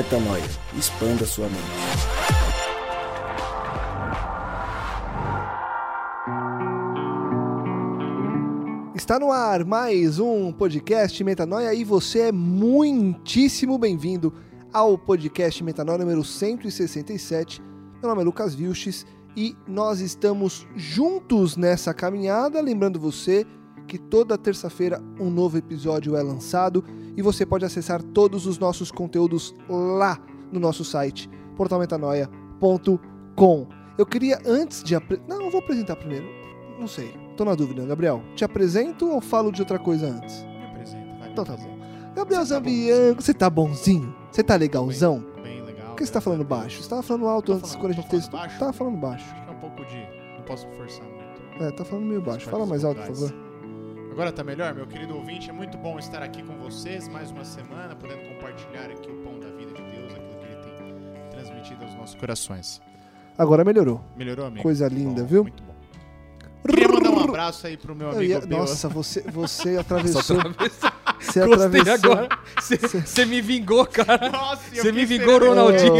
Metanoia. Expanda sua mente. Está no ar mais um podcast Metanoia e você é muitíssimo bem-vindo ao podcast Metanoia número 167. Meu nome é Lucas Vilches e nós estamos juntos nessa caminhada. Lembrando você que toda terça-feira um novo episódio é lançado e você pode acessar todos os nossos conteúdos lá no nosso site portalmetanoia.com. Eu queria antes de apre... não, eu vou apresentar primeiro. Não sei, tô na dúvida, Gabriel. Te apresento ou falo de outra coisa antes? Me apresenta, vai. Então tá apresenta. Gabriel Você tá Zambianco, você tá bonzinho? Você tá legalzão? Bem legal. Por que você tá falando baixo? Você tava falando alto Tô antes falando- quando a gente fez. Tava falando baixo. Acho que é um pouco de. Não posso forçar muito. É, tá falando meio baixo. Fala mais alto, por favor. Agora tá melhor, meu querido ouvinte? É muito bom estar aqui com vocês mais uma semana, podendo compartilhar aqui o pão da vida de Deus, aquilo que ele tem transmitido aos nossos corações. Agora melhorou. Melhorou, amigo? Coisa linda, Bom, viu? Muito bom. Queria mandar um abraço aí pro meu Eu amigo ia-. Nossa, você, você atravessou. Você Gostei atravessou. agora. Você me vingou, cara. Nossa, Você me vingou, Ronaldinho.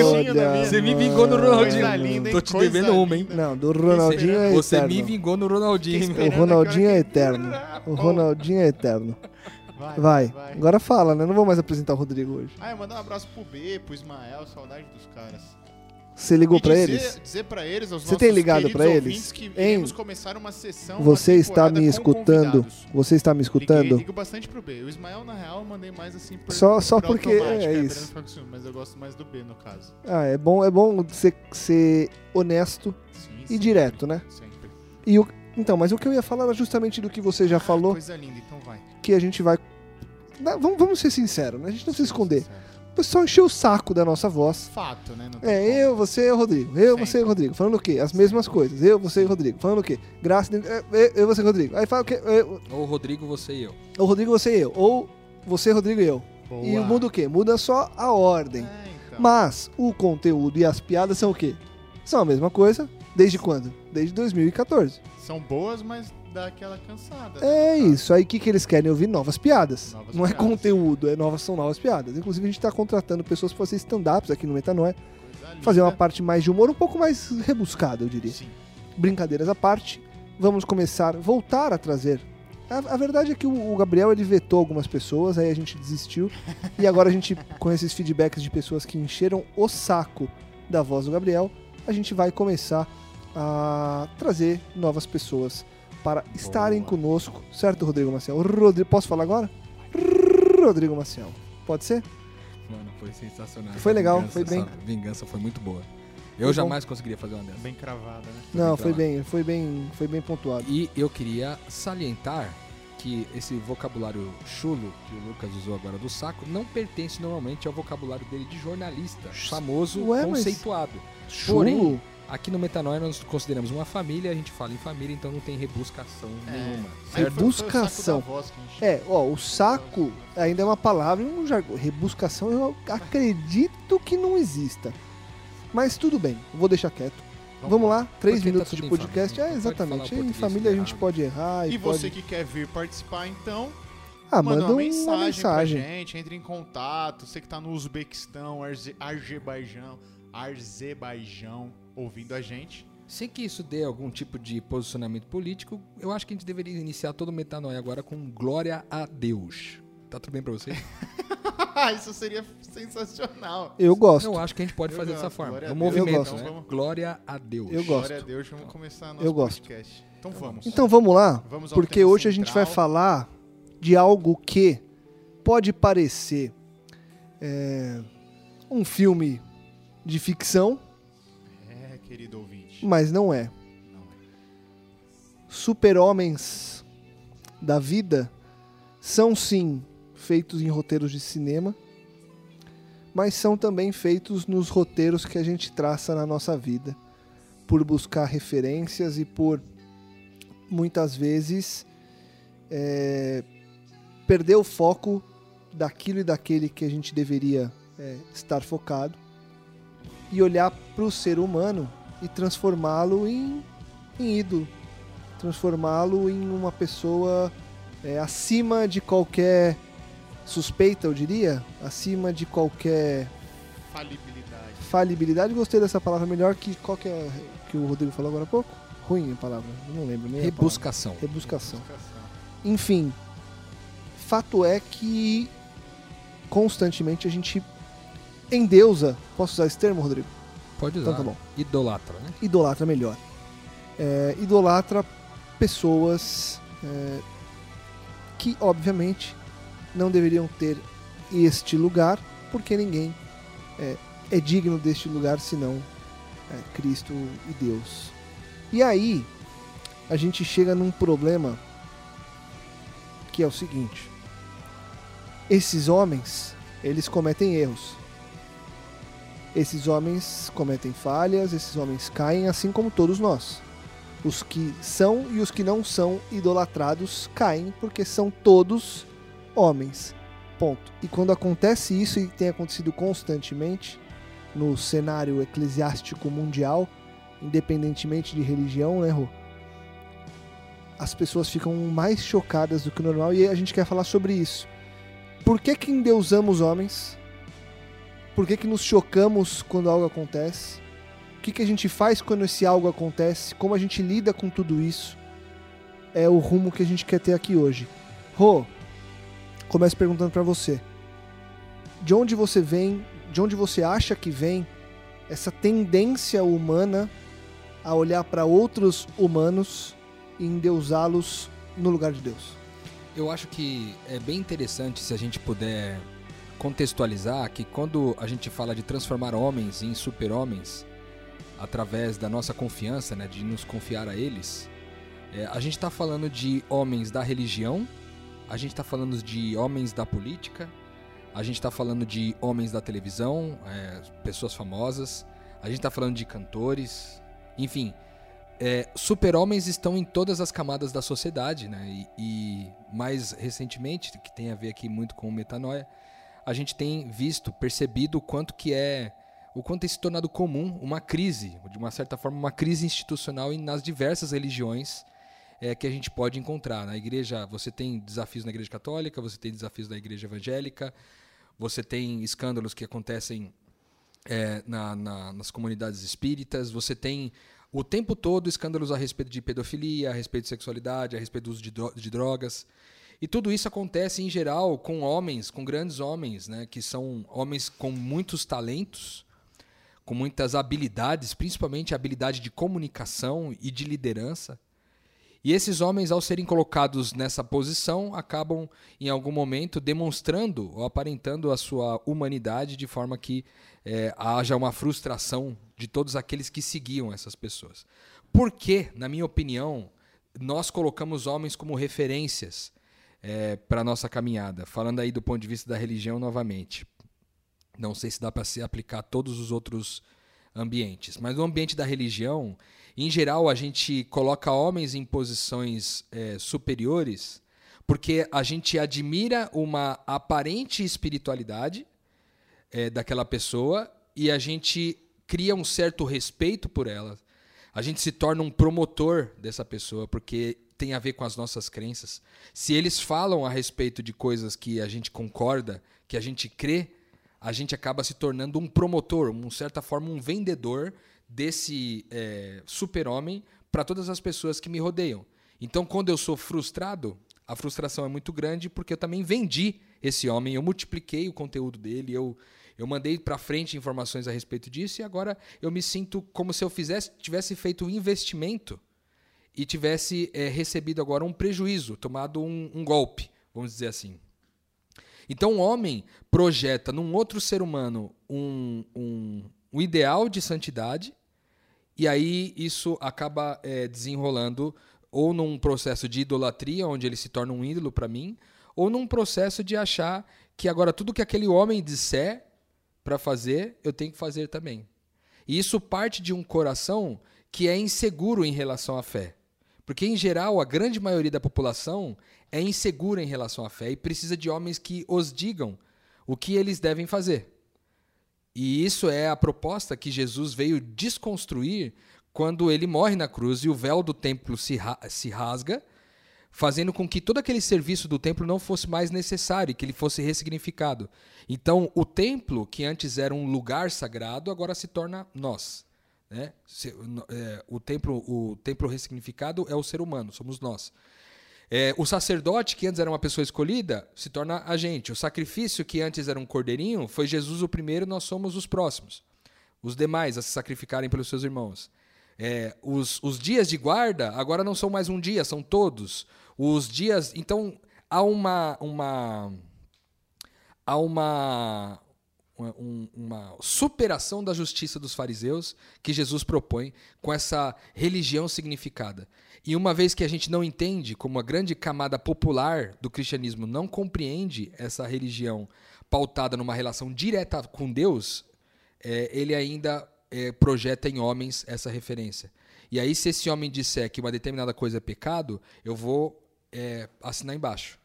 Você me vingou no Coisa Ronaldinho. linda, hein? Tô te Coisa devendo uma, hein? linda. Não, do Ronaldinho é Você eterno. me vingou no Ronaldinho. O Ronaldinho é eterno. O. Ronaldinho é eterno. Vai, Vai, vai. agora fala, né? Não vou mais apresentar o Rodrigo hoje. Ah, eu mandar um abraço pro B, pro Ismael, saudade dos caras. Você ligou pra dizer, eles? Dizer pra eles, Você tem ligado pra eles? que Hein? começar uma sessão, uma Você está me escutando? Você está me Liguei, escutando? ligo bastante pro B. O Ismael, na real, eu mandei mais assim por Só- só por porque é pra isso. Mas eu gosto mais do B, no caso. Ah, é bom, é bom ser, ser honesto. Sim, E sempre, direto, né? Sempre. E o, então, mas o que eu ia falar era justamente do que você já Ah, falou, Coisa linda, então vai. que a gente vai. Não, vamos, vamos ser sinceros, né? A gente não precisa esconder. Certo. Pessoal encheu o saco da nossa voz. Fato, né? É, como. eu, você e o Rodrigo. Eu, Sempre. você e o Rodrigo. Falando o quê? As mesmas coisas. Eu, você e o Rodrigo. Falando o quê? Graça. é, Eu, eu, você e o Rodrigo. Aí fala o quê? Eu, Ou Rodrigo, você e eu. o Rodrigo, você e eu. Ou você, Rodrigo e eu. Boa. E muda o quê? Muda só a ordem. É, então. Mas o conteúdo e as piadas são o quê? São a mesma coisa. Desde quando? Desde 2014. São boas, mas dá aquela cansada. É né, caso. isso. Aí o que, que eles querem? Ouvir novas piadas. Novas não é piadas. conteúdo, é novas, são novas piadas. Inclusive, a gente está contratando pessoas para fazer stand-ups aqui no Metanoia. Fazer uma parte mais de humor, um pouco mais rebuscada, eu diria. Sim. Brincadeiras à parte, vamos começar, voltar a trazer. A, a verdade é que o, o Gabriel ele vetou algumas pessoas, aí a gente desistiu. e agora a gente, com esses feedbacks de pessoas que encheram o saco da voz do Gabriel, a gente vai começar a trazer novas pessoas para estarem conosco, certo, Rodrigo Maciel? Rodrigo, posso falar agora? Rodrigo Maciel. Pode ser? Mano, foi sensacional. Foi legal, vingança, foi bem. Essa vingança foi muito boa. Foi Eu bom. jamais conseguiria fazer uma dessa. Bem cravada, né? Não, bem foi bem, foi bem, foi bem pontuado. E eu queria salientar que esse vocabulário chulo que o Lucas usou agora do saco não pertence normalmente ao vocabulário dele de jornalista, famoso, Ué, conceituado. Chulo? Porém, Aqui no Metanoia nós consideramos uma família, a gente fala em família, então não tem rebuscação nenhuma. Foi- foi o saco Rebuscação. gente- É, ó, o saco ainda é uma palavra, um jargão. Rebuscação eu acredito que não exista. Mas tudo bem, vou deixar quieto. Vamos, lá, três tá minutos tudo de podcast. família, É, exatamente. Em família a gente pode errar e, E pode... você que quer vir participar, então, Ah, manda manda uma uma mensagem, mensagem. pra gente, entre em contato. Você que tá no Uzbequistão, Arze- Azerbaijão, Azerbaijão, ouvindo a gente. Sem que isso dê algum tipo de posicionamento político, eu acho que a gente deveria iniciar todo o Metanoia agora com glória a Deus. Tá tudo bem pra você? Isso seria sensacional. Eu gosto. Eu acho que a gente pode Eu fazer gosto. dessa forma. Glória. Eu movimento, gosto. né? Então vamos- Glória a Deus. Eu gosto. Glória a Deus, vamos começar nosso Eu gosto. podcast. Então vamos. Então vamos lá, Vamos porque hoje a gente vai central. falar de algo que pode parecer é, um filme de ficção, querido ouvinte. mas não é. Não é. super-homens da vida são sim feitos em roteiros de cinema, mas são também feitos nos roteiros que a gente traça na nossa vida, por buscar referências e por muitas vezes é, perder o foco daquilo e daquele que a gente deveria é, estar focado e olhar para o ser humano e transformá-lo em, em ídolo transformá-lo em uma pessoa é, acima de qualquer suspeita, eu diria, acima de qualquer Falibilidade. Falibilidade, gostei dessa palavra melhor que qual que é que o Rodrigo falou agora há pouco? Ruim a palavra, eu não lembro nem a Rebuscação. palavra. Rebuscação. Enfim, fato é que constantemente a gente endeusa, posso usar esse termo, Rodrigo? Pode usar. Então tá bom. Idolatra, né? idolatra melhor. É, idolatra pessoas é, que, obviamente, não deveriam ter este lugar, porque ninguém é, é digno deste lugar senão é, Cristo e Deus. E aí, a gente chega num problema que é o seguinte: esses homens, eles cometem erros. Esses homens cometem falhas, esses homens caem, assim como todos nós. Os que são e os que não são idolatrados caem, porque são todos homens. Ponto. E quando acontece isso, e tem acontecido constantemente no cenário eclesiástico mundial, independentemente de religião, né, Rô? As pessoas ficam mais chocadas do que o normal e a gente quer falar sobre isso. Por que que endeusamos homens? Por que, que nos chocamos quando algo acontece? O que, que a gente faz quando esse algo acontece? Como a gente lida com tudo isso? É o rumo que a gente quer ter aqui hoje. Rô, começo perguntando para você. De onde você vem? De onde você acha que vem essa tendência humana a olhar para outros humanos e endeusá-los no lugar de Deus? Eu acho que é bem interessante se a gente puder contextualizar que quando a gente fala de transformar homens em super-homens através da nossa confiança, né, de nos confiar a eles, é, a gente está falando de homens da religião, a gente está falando de homens da política, a gente está falando de homens da televisão, é, pessoas famosas, a gente está falando de cantores, enfim, é, super-homens estão em todas as camadas da sociedade, né? E, e, mais recentemente, que tem a ver aqui muito com metanoia, a gente tem visto, percebido o quanto que é, o quanto tem se tornado comum uma crise, de uma certa forma, uma crise institucional nas diversas religiões é, que a gente pode encontrar. Na igreja, você tem desafios na igreja católica, você tem desafios na igreja evangélica, você tem escândalos que acontecem é, na, na, nas comunidades espíritas, você tem o tempo todo escândalos a respeito de pedofilia, a respeito de sexualidade, a respeito do uso de, dro de drogas. E tudo isso acontece em geral com homens, com grandes homens, né, que são homens com muitos talentos, com muitas habilidades, principalmente a habilidade de comunicação e de liderança. E esses homens, ao serem colocados nessa posição, acabam em algum momento demonstrando ou aparentando a sua humanidade de forma que é, haja uma frustração de todos aqueles que seguiam essas pessoas. Por que, na minha opinião, nós colocamos homens como referências é, para a nossa caminhada? Falando aí do ponto de vista da religião novamente. Não sei se dá para se aplicar a todos os outros ambientes, mas no ambiente da religião, em geral, a gente coloca homens em posições é, superiores porque a gente admira uma aparente espiritualidade é, daquela pessoa e a gente cria um certo respeito por ela. A gente se torna um promotor dessa pessoa porque tem a ver com as nossas crenças. Se eles falam a respeito de coisas que a gente concorda, que a gente crê, a gente acaba se tornando um promotor, um certa forma um vendedor desse é, super-homem para todas as pessoas que me rodeiam. Então, quando eu sou frustrado, a frustração é muito grande porque eu também vendi esse homem, eu multipliquei o conteúdo dele, eu eu mandei para frente informações a respeito disso e agora eu me sinto como se eu fizesse, tivesse feito um investimento e tivesse é, recebido agora um prejuízo, tomado um, um golpe, vamos dizer assim. Então o homem projeta num outro ser humano um, um, um ideal de santidade e aí isso acaba é, desenrolando ou num processo de idolatria, onde ele se torna um ídolo para mim, ou num processo de achar que agora tudo que aquele homem disser para fazer, eu tenho que fazer também. E isso parte de um coração que é inseguro em relação à fé. Porque, em geral, a grande maioria da população é insegura em relação à fé e precisa de homens que os digam o que eles devem fazer. E isso é a proposta que Jesus veio desconstruir quando ele morre na cruz e o véu do templo se, ra se rasga, fazendo com que todo aquele serviço do templo não fosse mais necessário, que ele fosse ressignificado. Então, o templo, que antes era um lugar sagrado, agora se torna nós. Né? Se, é, o, templo, o templo ressignificado é o ser humano, somos nós. É, o sacerdote, que antes era uma pessoa escolhida, se torna a gente. O sacrifício, que antes era um cordeirinho, foi Jesus o primeiro, nós somos os próximos. Os demais a se sacrificarem pelos seus irmãos. É, os, os dias de guarda agora não são mais um dia, são todos. Os dias. Então, há uma. uma há uma, uma, uma superação da justiça dos fariseus que Jesus propõe com essa religião significada. E uma vez que a gente não entende, como a grande camada popular do cristianismo não compreende essa religião pautada numa relação direta com Deus, é, ele ainda é, projeta em homens essa referência. E aí, se esse homem disser que uma determinada coisa é pecado, eu vou é, assinar embaixo.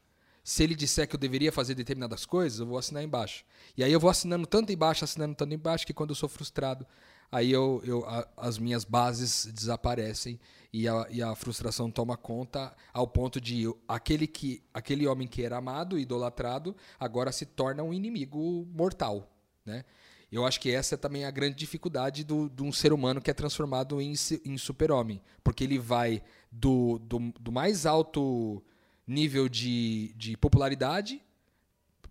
Se ele disser que eu deveria fazer determinadas coisas, eu vou assinar embaixo. E aí eu vou assinando tanto embaixo, assinando tanto embaixo, que quando eu sou frustrado, aí eu, eu a, as minhas bases desaparecem e a, e a, frustração toma conta ao ponto de eu, aquele, que, aquele homem que era amado, idolatrado, agora se torna um inimigo mortal. Né? Eu acho que essa é também a grande dificuldade do, de um ser humano que é transformado em, em super-homem. Porque ele vai do, do, do mais alto nível de, de popularidade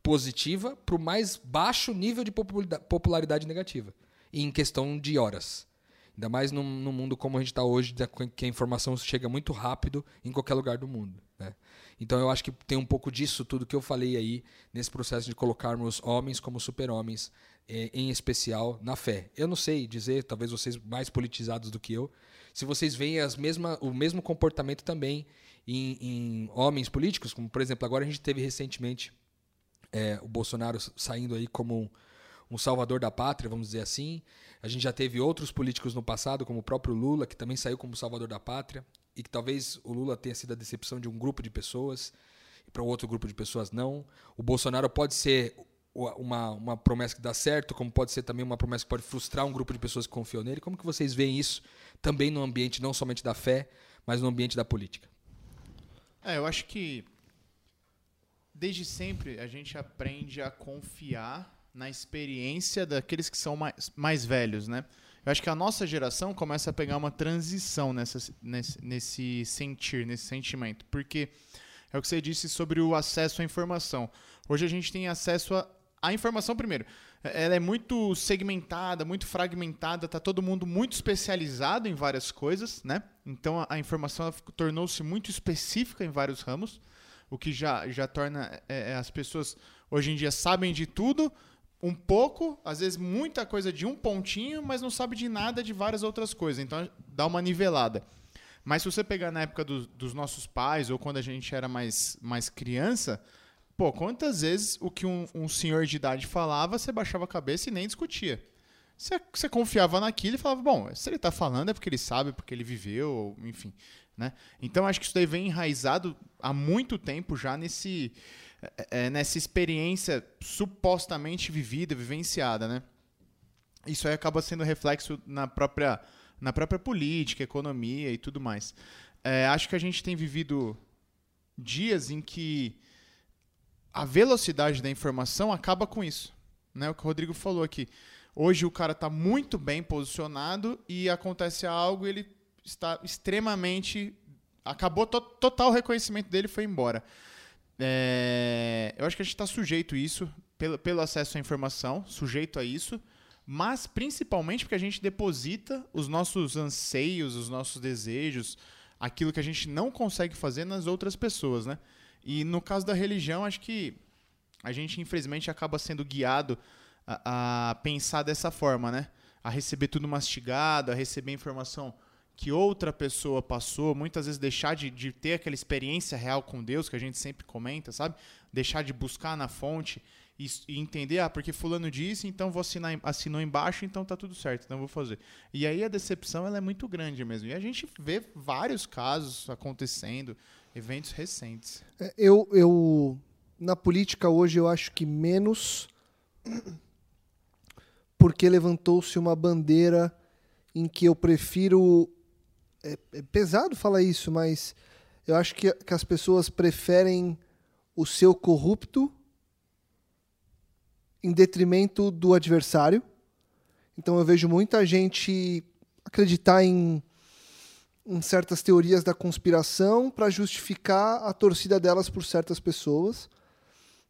positiva para o mais baixo nível de popularidade negativa. Em questão de horas. Ainda mais num, mundo como a gente está hoje, que a informação chega muito rápido em qualquer lugar do mundo. Né? Então eu acho que tem um pouco disso tudo que eu falei aí, nesse processo de colocarmos homens como super-homens, eh, em especial na fé. Eu não sei dizer, talvez vocês mais politizados do que eu, se vocês veem as mesma, o mesmo comportamento também em, em homens políticos, como por exemplo, agora a gente teve recentemente é, o Bolsonaro saindo aí como um, um salvador da pátria, vamos dizer assim. A gente já teve outros políticos no passado, como o próprio Lula, que também saiu como salvador da pátria, e que talvez o Lula tenha sido a decepção de um grupo de pessoas, e para outro grupo de pessoas não. O Bolsonaro pode ser uma, uma promessa que dá certo, como pode ser também uma promessa que pode frustrar um grupo de pessoas que confiam nele. Como que vocês veem isso também no ambiente não somente da fé, mas no ambiente da política? É, eu acho que desde sempre a gente aprende a confiar na experiência daqueles que são mais, mais velhos, né? Eu acho que a nossa geração começa a pegar uma transição nessa, nesse, nesse sentir, nesse sentimento. Porque é o que você disse sobre o acesso à informação. Hoje a gente tem acesso à, informação primeiro. Ela é muito segmentada, muito fragmentada, tá todo mundo muito especializado em várias coisas, né? Então a, a informação tornou-se muito específica em vários ramos, o que já, já torna é, é as pessoas hoje em dia sabem de tudo, um pouco, às vezes muita coisa de um pontinho, mas não sabe de nada de várias outras coisas. Então dá uma nivelada. Mas se você pegar na época do, dos nossos pais ou quando a gente era mais, mais criança, pô, quantas vezes o que um, um senhor de idade falava, você baixava a cabeça e nem discutia. Você, você confiava naquilo e falava, bom, se ele está falando é porque ele sabe, porque ele viveu, enfim. Né? Então acho que isso daí vem enraizado há muito tempo já nesse é, é, nessa experiência supostamente vivida, vivenciada, né? Isso aí acaba sendo reflexo na própria, na própria política, economia e tudo mais. É, acho que a gente tem vivido dias em que a velocidade da informação acaba com isso. Né? O que o Rodrigo falou aqui. Hoje o cara está muito bem posicionado e acontece algo ele está extremamente. Acabou to total reconhecimento dele foi embora. É, eu acho que a gente está sujeito a isso, pelo, pelo acesso à informação, sujeito a isso, mas principalmente porque a gente deposita os nossos anseios, os nossos desejos, aquilo que a gente não consegue fazer nas outras pessoas, né? E no caso da religião, acho que a gente infelizmente acaba sendo guiado a, a pensar dessa forma, né? A receber tudo mastigado, a receber informação que outra pessoa passou, muitas vezes deixar de, de ter aquela experiência real com Deus, que a gente sempre comenta, sabe? Deixar de buscar na fonte e, e entender, ah, porque fulano disse, então vou assinar, assinou embaixo, então tá tudo certo, então vou fazer. E aí a decepção ela é muito grande mesmo. E a gente vê vários casos acontecendo, eventos recentes. É, eu, eu na política hoje eu acho que menos porque levantou-se uma bandeira em que eu prefiro é, é pesado falar isso, mas Eu acho que, que as pessoas preferem o seu corrupto em detrimento do adversário. Então eu vejo muita gente acreditar em, em certas teorias da conspiração para justificar a torcida delas por certas pessoas.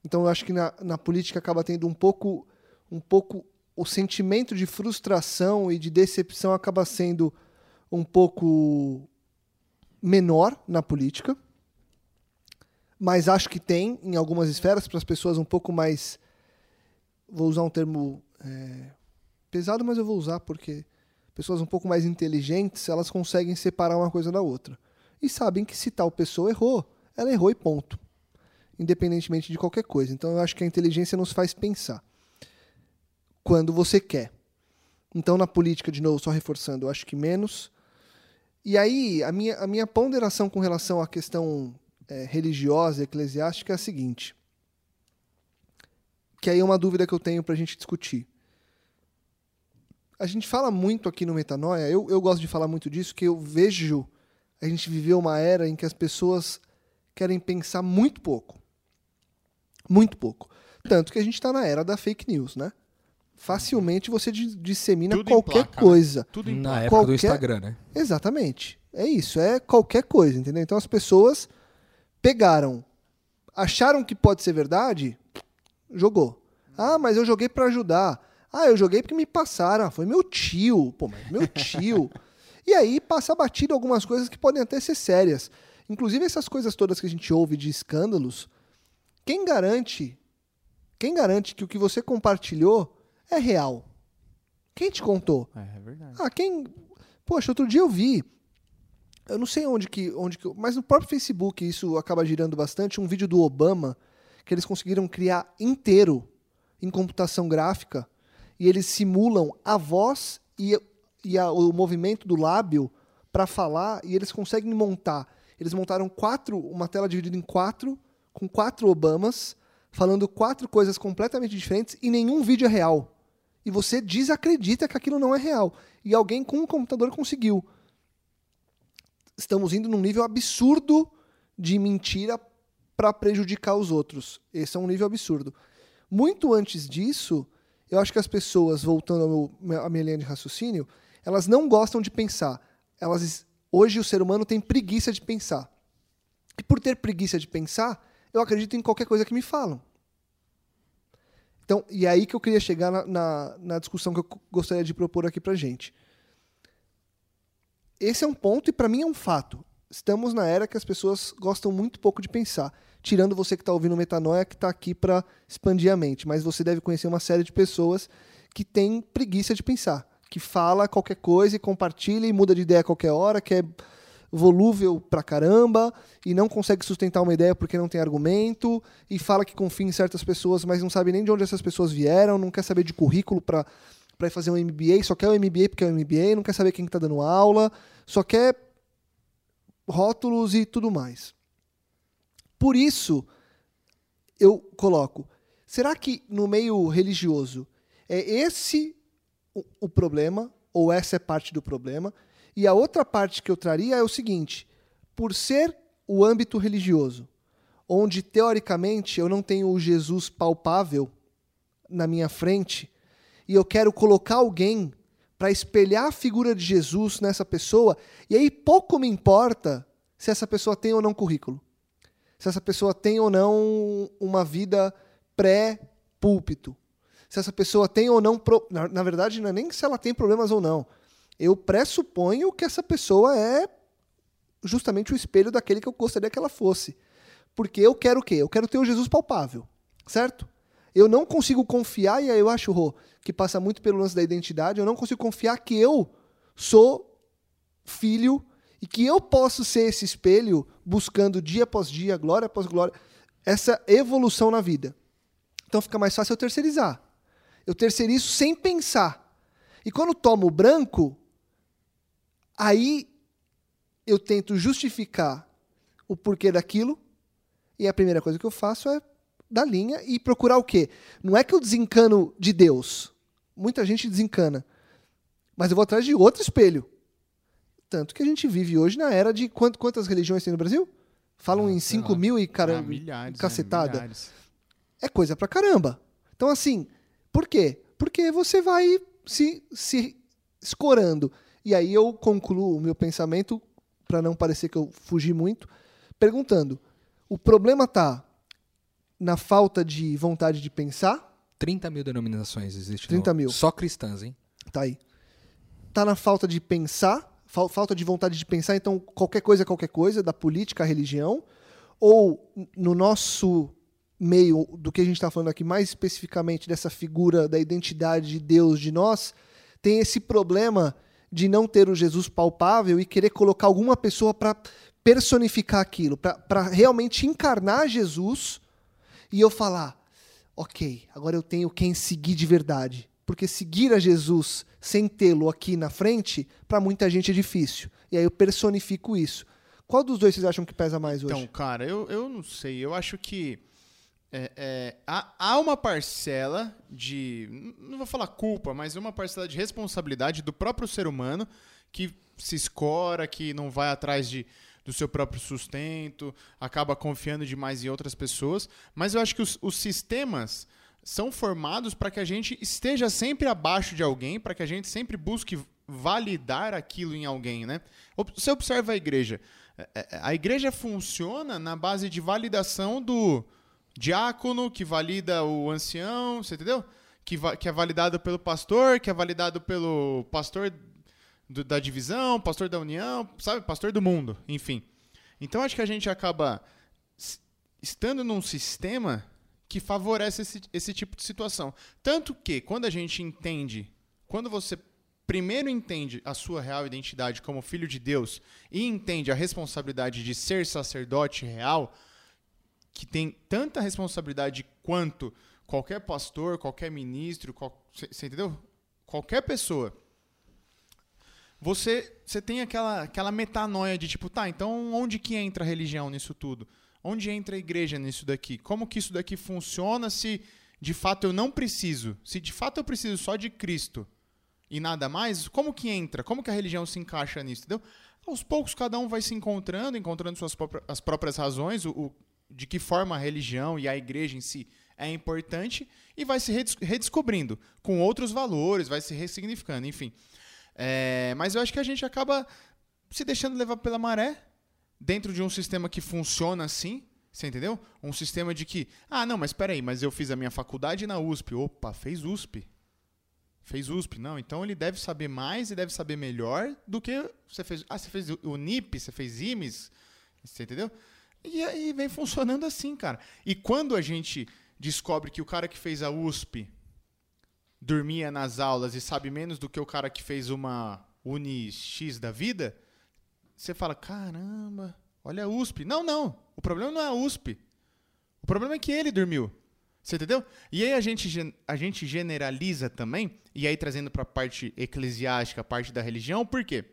Então eu acho que na, na política acaba tendo um pouco, um pouco o sentimento de frustração e de decepção acaba sendo um pouco menor na política. Mas acho que tem em algumas esferas para as pessoas um pouco mais vou usar um termo é, pesado, mas eu vou usar porque pessoas um pouco mais inteligentes, elas conseguem separar uma coisa da outra. E sabem que se tal pessoa errou, ela errou e ponto. Independentemente de qualquer coisa. Então eu acho que a inteligência nos faz pensar. Quando você quer. Então na política, de novo, só reforçando, eu acho que menos. E aí, a minha, a minha ponderação com relação à questão é, religiosa e eclesiástica é a seguinte que aí é uma dúvida que eu tenho para a gente discutir. A gente fala muito aqui no Metanoia, eu, eu gosto de falar muito disso, que eu vejo a gente viveu uma era em que as pessoas querem pensar muito pouco. Muito pouco. Tanto que a gente está na era da fake news, né? Facilmente você dissemina Tudo qualquer emplaca, né? coisa. Tudo em Na época Qualquer- do Instagram, né? Exatamente. É isso, é qualquer coisa, entendeu? Então as pessoas pegaram, acharam que pode ser verdade, jogou. Ah, mas eu joguei pra ajudar. Ah, eu joguei porque me passaram. Ah, foi meu tio. Pô, mas meu tio. e aí passa batido algumas coisas que podem até ser sérias. Inclusive essas coisas todas que a gente ouve de escândalos, quem garante, quem garante que o que você compartilhou é real? Quem te contou? É, é verdade. Ah, quem. Poxa, outro dia eu vi. Eu não sei onde que. Onde que mas no próprio Facebook isso acaba girando bastante. Um vídeo do Obama que eles conseguiram criar inteiro em computação gráfica. E eles simulam a voz e, e a- o movimento do lábio para falar. E eles conseguem montar. Eles montaram quatro. Uma tela dividida em quatro. Com quatro Obamas. Falando quatro coisas completamente diferentes. E nenhum vídeo é real e você desacredita que aquilo não é real. E alguém com um computador conseguiu. Estamos indo num nível absurdo de mentira para prejudicar os outros. Esse é um nível absurdo. Muito antes disso, eu acho que as pessoas, voltando à minha linha de raciocínio, elas não gostam de pensar. Elas, hoje o ser humano tem preguiça de pensar. E por ter preguiça de pensar, eu acredito em qualquer coisa que me falam. Então, e é aí que eu queria chegar na, na, na discussão que eu gostaria de propor aqui pra gente. Esse é um ponto e para mim é um fato. Estamos na era que as pessoas gostam muito pouco de pensar. Tirando você que está ouvindo Metanoia, que está aqui para expandir a mente. Mas você deve conhecer uma série de pessoas que tem preguiça de pensar. Que fala qualquer coisa e compartilha e muda de ideia a qualquer hora, que é volúvel pra caramba e não consegue sustentar uma ideia porque não tem argumento e fala que confia em certas pessoas, mas não sabe nem de onde essas pessoas vieram, não quer saber de currículo para para fazer um MBA, só quer o MBA porque é o MBA, não quer saber quem está dando aula, só quer rótulos e tudo mais. Por isso, eu coloco, será que no meio religioso é esse o, problema, ou essa é parte do problema? E a outra parte que eu traria é o seguinte: por ser o âmbito religioso, onde teoricamente eu não tenho o Jesus palpável na minha frente, e eu quero colocar alguém para espelhar a figura de Jesus nessa pessoa, e aí pouco me importa se essa pessoa tem ou não currículo. Se essa pessoa tem ou não uma vida pré-púlpito. Se essa pessoa tem ou não. pro- Na, na verdade, não é nem se ela tem problemas ou não. Eu pressuponho que essa pessoa é justamente o espelho daquele que eu gostaria que ela fosse. Porque eu quero o quê? Eu quero ter o Jesus palpável, certo? Eu não consigo confiar, e aí eu acho, Rô, que passa muito pelo lance da identidade, eu não consigo confiar que eu sou filho e que eu posso ser esse espelho buscando dia após dia, glória após glória, essa evolução na vida. Então fica mais fácil eu terceirizar. Eu terceirizo sem pensar. E quando tomo o branco, aí eu tento justificar o porquê daquilo, e a primeira coisa que eu faço é dar linha e procurar o quê? Não é que eu desencano de Deus. Muita gente desencana. Mas eu vou atrás de outro espelho. Tanto que a gente vive hoje na era de quant- quantas religiões tem no Brasil? Falam em sei 5 lá. mil e cara, Ah, milhares, cacetada. né? Milhares. é coisa pra caramba. Então, assim, por quê? Porque você vai se, se escorando. E aí eu concluo o meu pensamento, pra não parecer que eu fugi muito, perguntando: o problema tá na falta de vontade de pensar? 30 mil denominações existem. 30 no- mil. Só cristãs, hein? Tá aí. Tá na falta de pensar, fal- falta de vontade de pensar, então qualquer coisa é qualquer coisa, da política à religião, ou no nosso meio do que a gente está falando aqui, mais especificamente dessa figura da identidade de Deus de nós, tem esse problema de não ter o Jesus palpável e querer colocar alguma pessoa para personificar aquilo, para realmente encarnar Jesus e eu falar, ok, agora eu tenho quem seguir de verdade. Porque seguir a Jesus sem tê-lo aqui na frente, para muita gente é difícil. E aí eu personifico isso. Qual dos dois vocês acham que pesa mais hoje? Então, cara, eu, eu não sei. Eu acho que é, é, há, há uma parcela de. Não vou falar culpa, mas uma parcela de responsabilidade do próprio ser humano que se escora, que não vai atrás de, do seu próprio sustento, acaba confiando demais em outras pessoas. Mas eu acho que os, os sistemas são formados para que a gente esteja sempre abaixo de alguém, para que a gente sempre busque validar aquilo em alguém, né? Você observa a igreja. É, é, A igreja funciona na base de validação do diácono, que valida o ancião, você entendeu? Que, que é validado pelo pastor, que é validado pelo pastor do- da divisão, pastor da união, sabe? Pastor do mundo, enfim. Então acho que a gente acaba estando num sistema que favorece esse, esse tipo de situação. Tanto que, quando a gente entende, quando você primeiro entende a sua real identidade como filho de Deus e entende a responsabilidade de ser sacerdote real, que tem tanta responsabilidade quanto qualquer pastor, qualquer ministro, você entendeu? Qualquer pessoa. Você, você tem aquela, aquela metanoia de tipo, tá, então onde que entra a religião nisso tudo? Onde entra a igreja nisso daqui? Como que isso daqui funciona se de fato eu não preciso? Se de fato eu preciso só de Cristo e nada mais, como que entra? Como que a religião se encaixa nisso, entendeu? Aos poucos cada um vai se encontrando, encontrando suas próprias, as próprias razões, o, o- de que forma a religião e a igreja em si é importante e vai se redescobrindo com outros valores, vai se ressignificando, enfim. É, mas eu acho que a gente acaba se deixando levar pela maré dentro de um sistema que funciona assim, você entendeu? Um sistema de que, ah, não, mas espera aí, mas eu fiz a minha faculdade na USP. Opa, fez USP. Fez USP, não. Então ele deve saber mais e deve saber melhor do que você fez. Ah, você fez o NIP, você fez IMES, você entendeu? E aí vem funcionando assim, cara. E quando a gente descobre que o cara que fez a USP dormia nas aulas e sabe menos do que o cara que fez uma Uni X da vida, você fala, caramba, olha a USP. Não, não. O problema não é a USP. O problema é que ele dormiu. Você entendeu? E aí a gente, gen- a gente generaliza também, e aí trazendo para a parte eclesiástica, a parte da religião, por quê?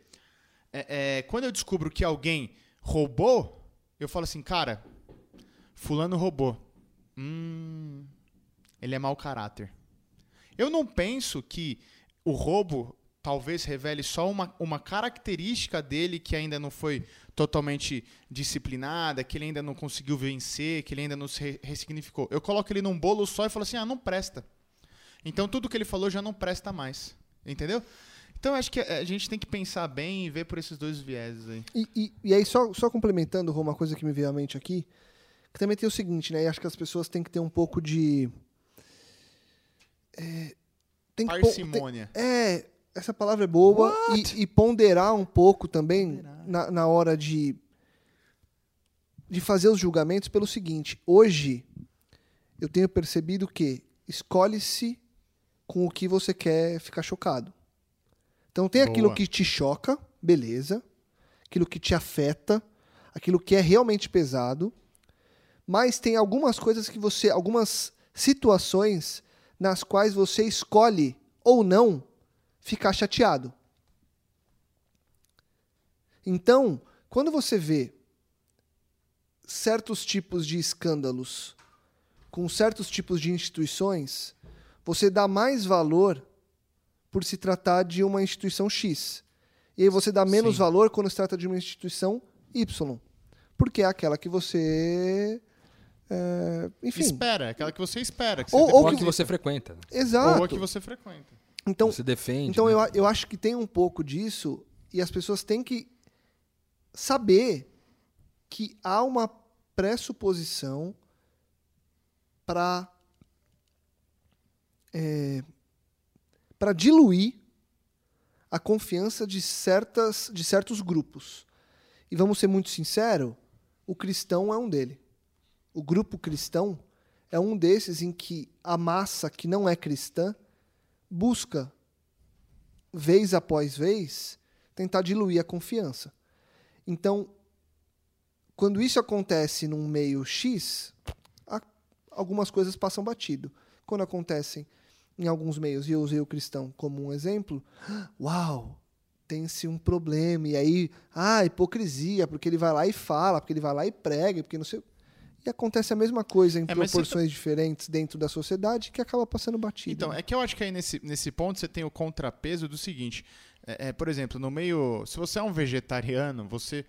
É, é, quando eu descubro que alguém roubou, eu falo assim, cara, fulano roubou. Hum, ele é mau caráter. Eu não penso que o roubo talvez revele só uma, uma característica dele que ainda não foi totalmente disciplinada, que ele ainda não conseguiu vencer, que ele ainda não se re- ressignificou. Eu coloco ele num bolo só e falo assim: ah, não presta. Então tudo que ele falou já não presta mais. Entendeu? Então acho que a gente tem que pensar bem e ver por esses dois vieses aí. E, e- e aí, só, só complementando, Rô, uma coisa que me veio à mente aqui, que também tem o seguinte, né? E acho que as pessoas têm que ter um pouco de. é, tem que pon- tem- Parcimônia. É, essa palavra é boa. E, e ponderar um pouco também na, na hora de, de fazer os julgamentos pelo seguinte: hoje eu tenho percebido que escolhe-se com o que você quer ficar chocado. Então tem aquilo Boa. que te choca, beleza. Aquilo que te afeta, aquilo que é realmente pesado. Mas tem algumas coisas que você. algumas situações nas quais você escolhe ou não ficar chateado. Então, quando você vê certos tipos de escândalos com certos tipos de instituições, você dá mais valor por se tratar de uma instituição X. E aí você dá menos Sim. valor quando se trata de uma instituição Y. porque é aquela que você. é, enfim. Espera, aquela que você espera. Que você Ou- ou a que você frequenta. Exato. Ou a que você frequenta. Então, você defende. Então né? eu, eu acho que tem um pouco disso e as pessoas têm que saber que há uma pressuposição para para diluir a confiança de certas de certos grupos. E vamos ser muito sinceros, o cristão é um dele. O grupo cristão é um desses em que a massa que não é cristã busca vez após vez, tentar diluir a confiança. Então, quando isso acontece num meio X, algumas coisas passam batido. Quando acontecem em alguns meios, e eu usei o cristão como um exemplo, uau, tem-se um problema, e aí, ah, hipocrisia, porque ele vai lá e fala, porque ele vai lá e prega, porque não sei. E acontece a mesma coisa em É, proporções diferentes dentro da sociedade que acaba passando batido. Então, né? é que eu acho que aí nesse, nesse ponto você tem o contrapeso do seguinte. É, é, por exemplo, no meio. Se você é um vegetariano, você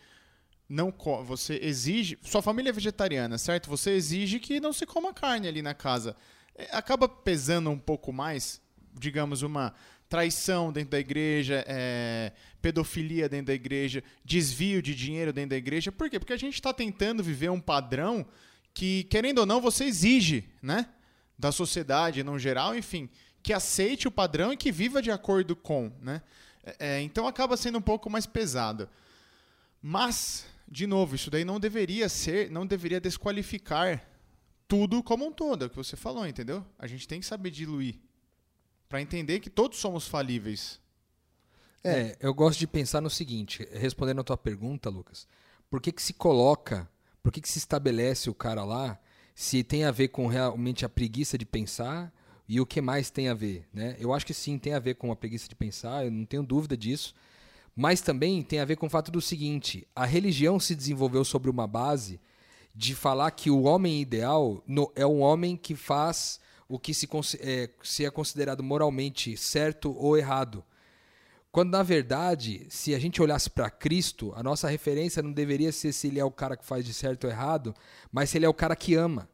não você exige. Sua família é vegetariana, certo? Você exige que não se coma carne ali na casa. É, acaba pesando um pouco mais, digamos, uma traição dentro da igreja, é, pedofilia dentro da igreja, desvio de dinheiro dentro da igreja. Por quê? Porque a gente está tentando viver um padrão que, querendo ou não, você exige, né? Da sociedade no geral, enfim, que aceite o padrão e que viva de acordo com, né? É, é, então acaba sendo um pouco mais pesado. Mas, de novo, isso daí não deveria ser, não deveria desqualificar tudo como um todo, é o que você falou, entendeu? A gente tem que saber diluir para entender que todos somos falíveis. É, eu gosto de pensar no seguinte, respondendo a tua pergunta, Lucas, por que que se coloca, por que que se estabelece o cara lá, se tem a ver com realmente a preguiça de pensar e o que mais tem a ver, né? Eu acho que sim, tem a ver com a preguiça de pensar, eu não tenho dúvida disso, mas também tem a ver com o fato do seguinte, a religião se desenvolveu sobre uma base de falar que o homem ideal no- é um homem que faz o que se, é, se é considerado moralmente certo ou errado. Quando, na verdade, se a gente olhasse para Cristo, a nossa referência não deveria ser se ele é o cara que faz de certo ou errado, mas se ele é o cara que ama.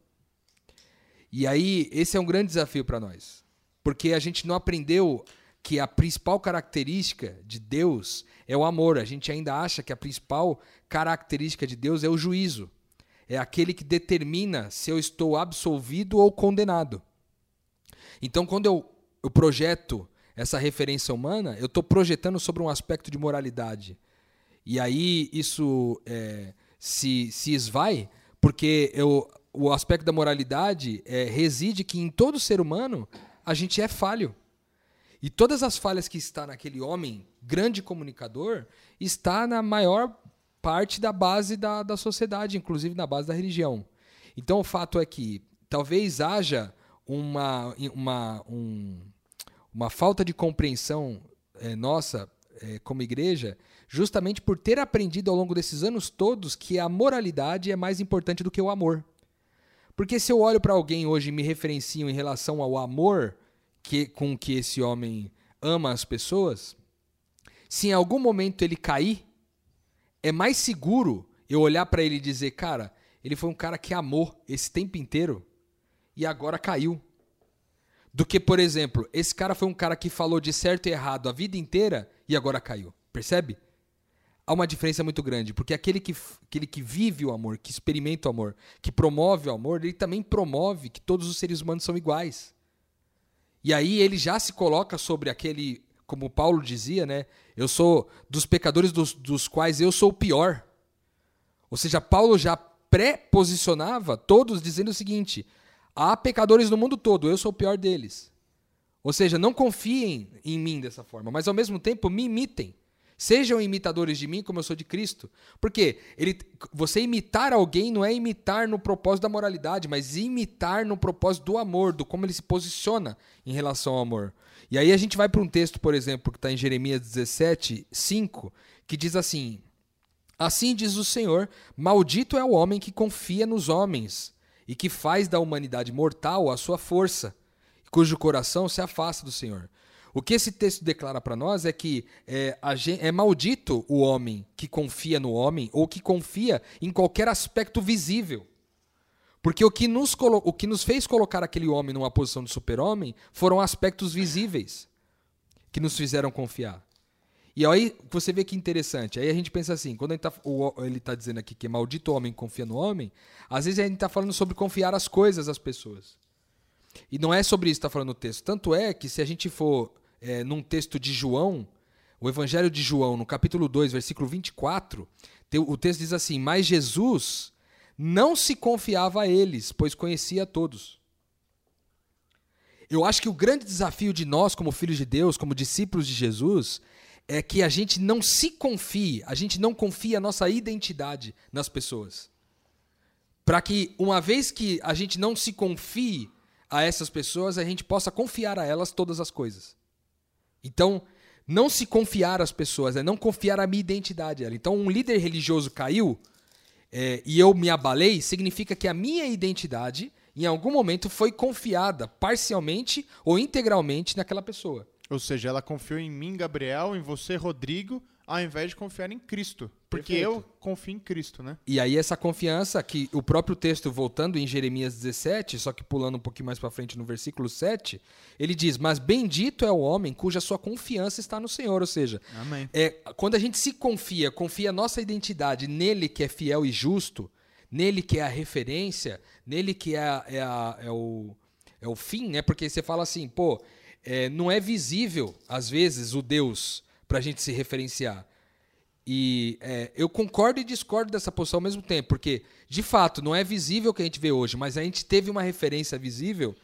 E aí, esse é um grande desafio para nós. Porque a gente não aprendeu que a principal característica de Deus é o amor. A gente ainda acha que a principal característica de Deus é o juízo. É aquele que determina se eu estou absolvido ou condenado. Então, quando eu, eu projeto essa referência humana, eu estou projetando sobre um aspecto de moralidade. E aí isso é, se, se esvai, porque eu, o aspecto da moralidade é, reside que em todo ser humano a gente é falho. E todas as falhas que está naquele homem, grande comunicador, está na maior parte da base da, da sociedade, inclusive na base da religião. Então o fato é que talvez haja uma, uma, um, uma falta de compreensão eh, nossa eh, como igreja, justamente por ter aprendido ao longo desses anos todos que a moralidade é mais importante do que o amor. Porque se eu olho para alguém hoje e me referencio em relação ao amor que, com que esse homem ama as pessoas, se em algum momento ele cair, é mais seguro eu olhar para ele e dizer, cara, ele foi um cara que amou esse tempo inteiro e agora caiu. Do que, por exemplo, esse cara foi um cara que falou de certo e errado a vida inteira e agora caiu. Percebe? Há uma diferença muito grande, porque aquele que, aquele que vive o amor, que experimenta o amor, que promove o amor, ele também promove que todos os seres humanos são iguais. E aí ele já se coloca sobre aquele, como Paulo dizia, né? Eu sou dos pecadores dos, dos quais eu sou o pior. Ou seja, Paulo já pré-posicionava todos dizendo o seguinte: há pecadores no mundo todo, eu sou o pior deles. Ou seja, não confiem em mim dessa forma, mas ao mesmo tempo me imitem. Sejam imitadores de mim como eu sou de Cristo. Porque ele, você imitar alguém não é imitar no propósito da moralidade, mas imitar no propósito do amor, do como ele se posiciona em relação ao amor. E aí a gente vai para um texto, por exemplo, que está em Jeremias 17, 5, que diz assim: Assim diz o Senhor: Maldito é o homem que confia nos homens e que faz da humanidade mortal a sua força, cujo coração se afasta do Senhor. O que esse texto declara para nós é que é, gente, é, maldito o homem que confia no homem ou que confia em qualquer aspecto visível. Porque o que nos, o que nos fez colocar aquele homem numa posição de super-homem foram aspectos visíveis que nos fizeram confiar. E aí você vê que interessante. Aí a gente pensa assim, quando ele está tá dizendo aqui que é maldito o homem confia no homem, às vezes a gente está falando sobre confiar as coisas às pessoas. E não é sobre isso que está falando o texto. Tanto é que se a gente for é, num texto de João, o Evangelho de João, no capítulo 2, versículo 24, o texto diz assim: Mas Jesus não se confiava a eles, pois conhecia a todos. Eu acho que o grande desafio de nós, como filhos de Deus, como discípulos de Jesus, é que a gente não se confie, a gente não confia a nossa identidade nas pessoas. Para que, uma vez que a gente não se confie a essas pessoas, a gente possa confiar a elas todas as coisas. Então, não se confiar às pessoas, é não confiar a minha identidade. Então, um líder religioso caiu é, e eu me abalei, significa que a minha identidade, em algum momento, foi confiada parcialmente ou integralmente naquela pessoa. Ou seja, ela confiou em mim, Gabriel, em você, Rodrigo, ao invés de confiar em Cristo. Porque Perfeito. eu confio em Cristo, né? E aí essa confiança que o próprio texto voltando em Jeremias 17, só que pulando um pouquinho mais para frente no versículo 7, ele diz: "Mas bendito é o homem cuja sua confiança está no Senhor", ou seja, Amém. é quando a gente se confia, confia a nossa identidade nele que é fiel e justo, nele que é a referência, nele que é, a, é, a, é o é o fim, né? Porque você fala assim, pô, é, não é visível às vezes o Deus para a gente se referenciar. E é, eu concordo e discordo dessa posição ao mesmo tempo, porque, de fato, não é visível o que a gente vê hoje, mas a gente teve uma referência visível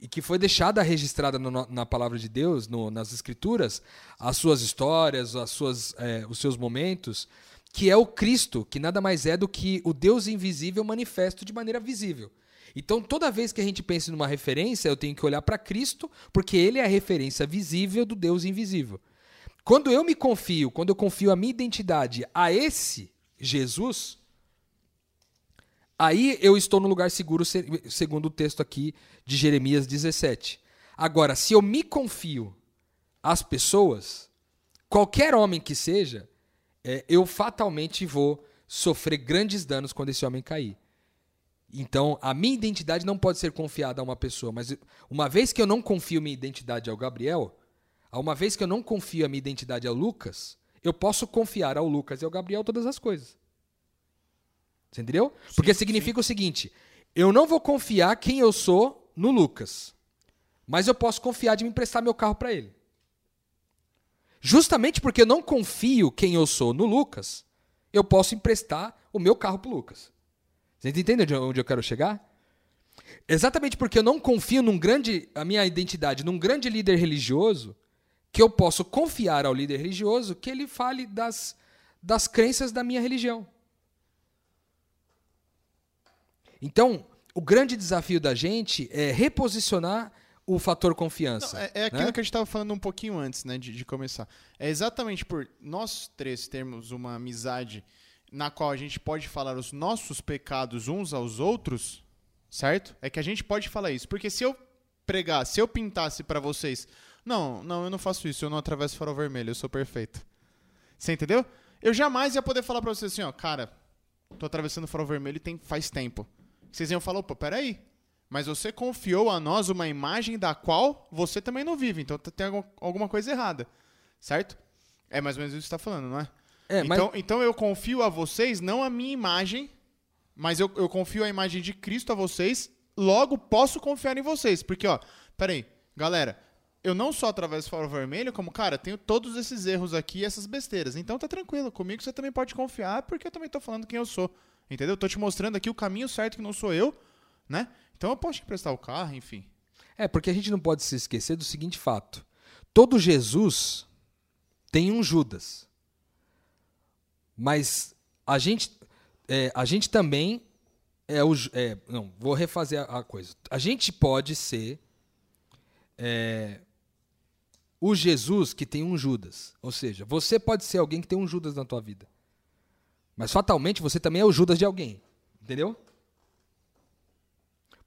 e que foi deixada registrada no, na palavra de Deus, no, nas escrituras, as suas histórias, as suas, é, os seus momentos, que é o Cristo, que nada mais é do que o Deus invisível manifesto de maneira visível. Então, toda vez que a gente pensa numa referência, eu tenho que olhar para Cristo, porque ele é a referência visível do Deus invisível. Quando eu me confio, quando eu confio a minha identidade a esse Jesus, aí eu estou no lugar seguro, segundo o texto aqui de Jeremias 17. Agora, se eu me confio às pessoas, qualquer homem que seja, é, eu fatalmente vou sofrer grandes danos quando esse homem cair. Então, a minha identidade não pode ser confiada a uma pessoa, mas uma vez que eu não confio minha identidade ao Gabriel, uma vez que eu não confio a minha identidade ao Lucas, eu posso confiar ao Lucas e ao Gabriel todas as coisas. Você entendeu? Sim, Porque significa sim. o seguinte: eu não vou confiar quem eu sou no Lucas, mas eu posso confiar de me emprestar meu carro para ele. Justamente porque eu não confio quem eu sou no Lucas, eu posso emprestar o meu carro para o Lucas. Você entende onde eu quero chegar? Exatamente porque eu não confio num grande, a minha identidade, num grande líder religioso, que eu posso confiar ao líder religioso que ele fale das, das crenças da minha religião. Então, o grande desafio da gente é reposicionar o fator confiança. Não, é, é, aquilo né? que a gente estava falando um pouquinho antes né, de, de, começar. É exatamente por nós três termos uma amizade na qual a gente pode falar os nossos pecados uns aos outros, certo? É que a gente pode falar isso. Porque se eu pregar, se eu pintasse para vocês não, não, eu não faço isso, eu não atravesso farol vermelho, eu sou perfeito. Você entendeu? Eu jamais ia poder falar pra você assim, ó, cara, tô atravessando o farol vermelho tem, faz tempo. Vocês iam falar, opa, peraí. Mas você confiou a nós uma imagem da qual você também não vive, então tem alguma coisa errada. Certo? É mais ou menos isso que você tá falando, não é? É então, mas... então eu confio a vocês, não a minha imagem, mas eu, eu confio a imagem de Cristo a vocês, logo posso confiar em vocês. Porque, ó, peraí, galera, eu não só atravesso o farol vermelho, como, cara, tenho todos esses erros aqui essas besteiras. Então tá tranquilo, comigo você também pode confiar, porque eu também tô falando quem eu sou. Entendeu? Tô te mostrando aqui o caminho certo que não sou eu, né? Então eu posso te emprestar o carro, enfim. É, porque a gente não pode se esquecer do seguinte fato. Todo Jesus tem um Judas. Mas a gente, é, a gente também é o. É, não, vou refazer a, a, coisa. A gente pode ser. É, o Jesus que tem um Judas. Ou seja, você pode ser alguém que tem um Judas na tua vida. Mas fatalmente você também é o Judas de alguém. Entendeu?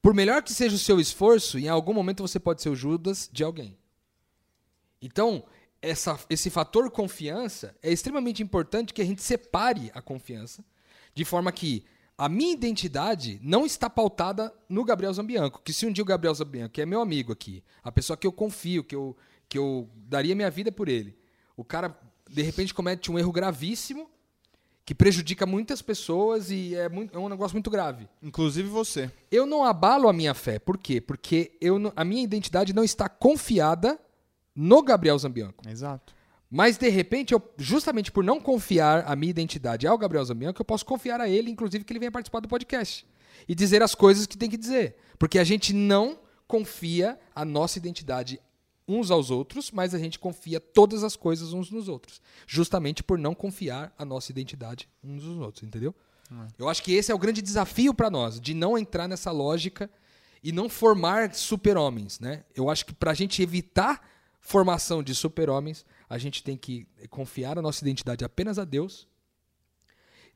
Por melhor que seja o seu esforço, em algum momento você pode ser o Judas de alguém. Então, essa, esse fator confiança é extremamente importante que a gente separe a confiança, de forma que a minha identidade não está pautada no Gabriel Zambianco. Que se um dia o Gabriel Zambianco, que é meu amigo aqui, a pessoa que eu confio, que eu, que eu daria minha vida por ele, o cara de repente comete um erro gravíssimo que prejudica muitas pessoas e é, muito, é um negócio muito grave. Inclusive você. Eu não abalo a minha fé. Por quê? Porque eu, a minha identidade não está confiada no Gabriel Zambianco. Exato. Mas, de repente, eu, justamente por não confiar a minha identidade ao Gabriel Zambianco, eu posso confiar a ele, inclusive, que ele venha participar do podcast. E dizer as coisas que tem que dizer. Porque a gente não confia a nossa identidade uns aos outros, mas a gente confia todas as coisas uns nos outros. Justamente por não confiar a nossa identidade uns nos outros, entendeu? Eu acho que esse é o grande desafio para nós, de não entrar nessa lógica e não formar super-homens, né? Eu acho que para a gente evitar formação de super-homens, a gente tem que confiar a nossa identidade apenas a Deus,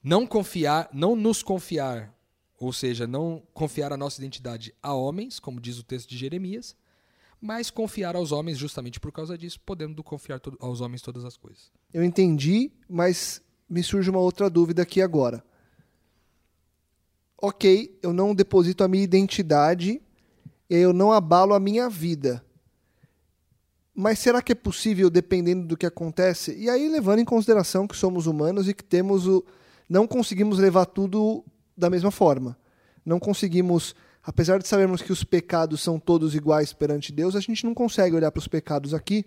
não confiar, não nos confiar, ou seja, não confiar a nossa identidade a homens, como diz o texto de Jeremias, mas confiar aos homens justamente por causa disso, podendo confiar aos homens todas as coisas. Eu entendi, mas me surge uma outra dúvida aqui agora. Ok, eu não deposito a minha identidade e eu não abalo a minha vida. Mas será que é possível, dependendo do que acontece? E aí, levando em consideração que somos humanos e que temos o. Não conseguimos levar tudo da mesma forma. Não conseguimos. Apesar de sabermos que os pecados são todos iguais perante Deus, a gente não consegue olhar para os pecados aqui,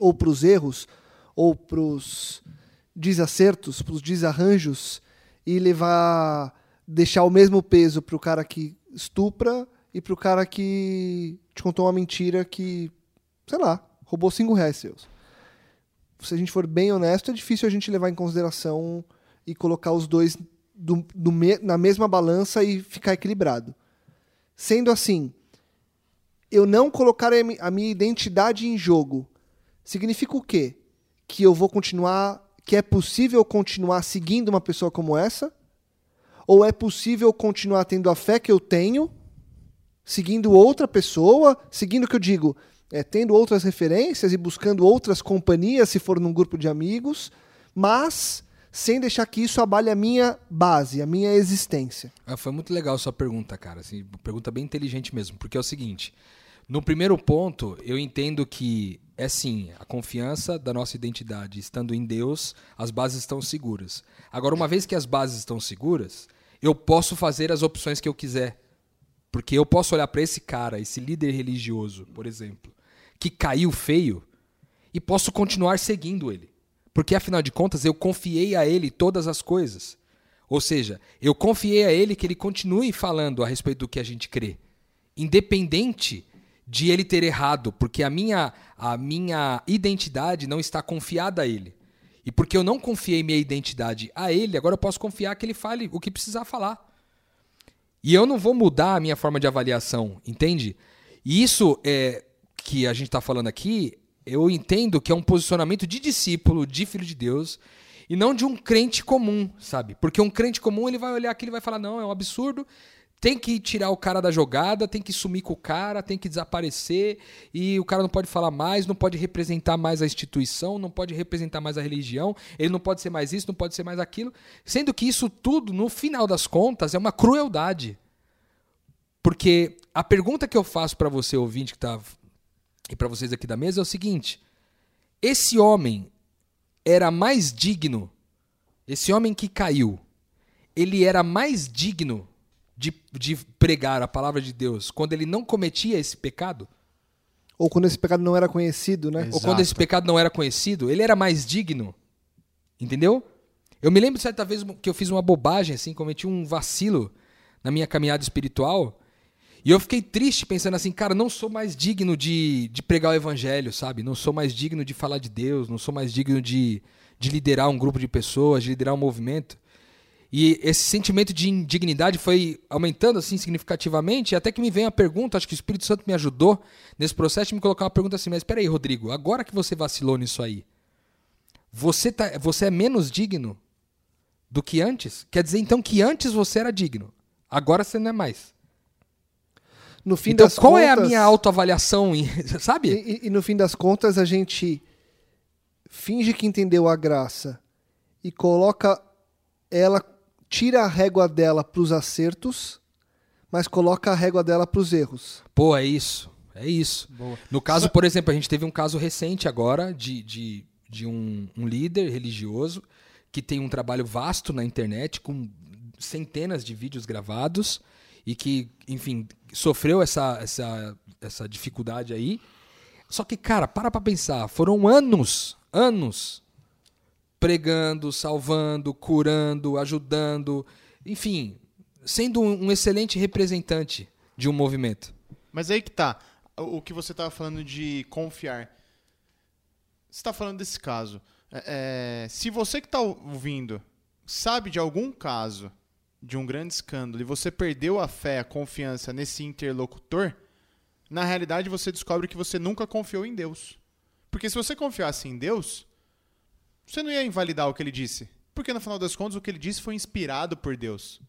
ou para os erros, ou para os desacertos, para os desarranjos, e levar. deixar o mesmo peso para o cara que estupra e para o cara que te contou uma mentira que, sei lá, roubou cinco reais seus. Se a gente for bem honesto, é difícil a gente levar em consideração e colocar os dois do- do me- na mesma balança e ficar equilibrado. Sendo assim, eu não colocar a minha identidade em jogo significa o quê? Que eu vou continuar, que é possível continuar seguindo uma pessoa como essa? Ou é possível continuar tendo a fé que eu tenho, seguindo outra pessoa, seguindo o que eu digo, é, tendo outras referências e buscando outras companhias, se for num grupo de amigos, mas sem deixar que isso abale a minha base, a minha existência. Ah, foi muito legal sua pergunta, cara. Assim, pergunta bem inteligente mesmo, porque é o seguinte: no primeiro ponto, eu entendo que é sim, a confiança da nossa identidade estando em Deus, as bases estão seguras. Agora, uma vez que as bases estão seguras, eu posso fazer as opções que eu quiser. Porque eu posso olhar para esse cara, esse líder religioso, por exemplo, que caiu feio, e posso continuar seguindo ele. Porque afinal de contas, eu confiei a ele todas as coisas. Ou seja, eu confiei a ele que ele continue falando a respeito do que a gente crê, independente de ele ter errado, porque a minha a minha identidade não está confiada a ele. E porque eu não confiei minha identidade a ele, agora eu posso confiar que ele fale o que precisar falar. E eu não vou mudar a minha forma de avaliação, entende? E isso é que a gente está falando aqui, eu entendo que é um posicionamento de discípulo, de filho de Deus, e não de um crente comum, sabe? Porque um crente comum ele vai olhar aquilo e vai falar: não, é um absurdo, tem que tirar o cara da jogada, tem que sumir com o cara, tem que desaparecer, e o cara não pode falar mais, não pode representar mais a instituição, não pode representar mais a religião, ele não pode ser mais isso, não pode ser mais aquilo. Sendo que isso tudo, no final das contas, é uma crueldade. Porque a pergunta que eu faço para você, ouvinte, que tá. E para vocês aqui da mesa é o seguinte: esse homem era mais digno, esse homem que caiu, ele era mais digno de, de pregar a palavra de Deus quando ele não cometia esse pecado? Ou quando esse pecado não era conhecido, né? Ou quando esse pecado não era conhecido, ele era mais digno. Entendeu? Eu me lembro de certa vez que eu fiz uma bobagem, assim, cometi um vacilo na minha caminhada espiritual. E eu fiquei triste pensando assim, cara, não sou mais digno de, de pregar o evangelho, sabe? Não sou mais digno de falar de Deus, não sou mais digno de, de liderar um grupo de pessoas, de liderar um movimento. E esse sentimento de indignidade foi aumentando assim significativamente, até que me veio a pergunta, acho que o Espírito Santo me ajudou nesse processo de me colocar uma pergunta assim, mas espera aí, Rodrigo, agora que você vacilou nisso aí, você, tá, você é menos digno do que antes? Quer dizer então que antes você era digno, agora você não é mais. no fim Então, das qual contas, é a minha autoavaliação, sabe? E, e- e no fim das contas, a gente finge que entendeu a graça e coloca ela, tira a régua dela para os acertos, mas coloca a régua dela para os erros. Pô, é isso. É isso. Boa. No caso, por exemplo, a gente teve um caso recente agora de, de, de um, um líder religioso que tem um trabalho vasto na internet com centenas de vídeos gravados e que, enfim, sofreu essa, essa, essa dificuldade aí. Só que, cara, para pra pensar. Foram anos, anos pregando, salvando, curando, ajudando, enfim, sendo um excelente representante de um movimento. Mas aí que tá. O que você tava falando de confiar. Você tá falando desse caso. É, é, se você que tá ouvindo sabe de algum caso de um grande escândalo e você perdeu a fé, a confiança nesse interlocutor, na realidade você descobre que você nunca confiou em Deus. Porque se você confiasse em Deus, você não ia invalidar o que ele disse. Porque no final das contas o que ele disse foi inspirado por Deus.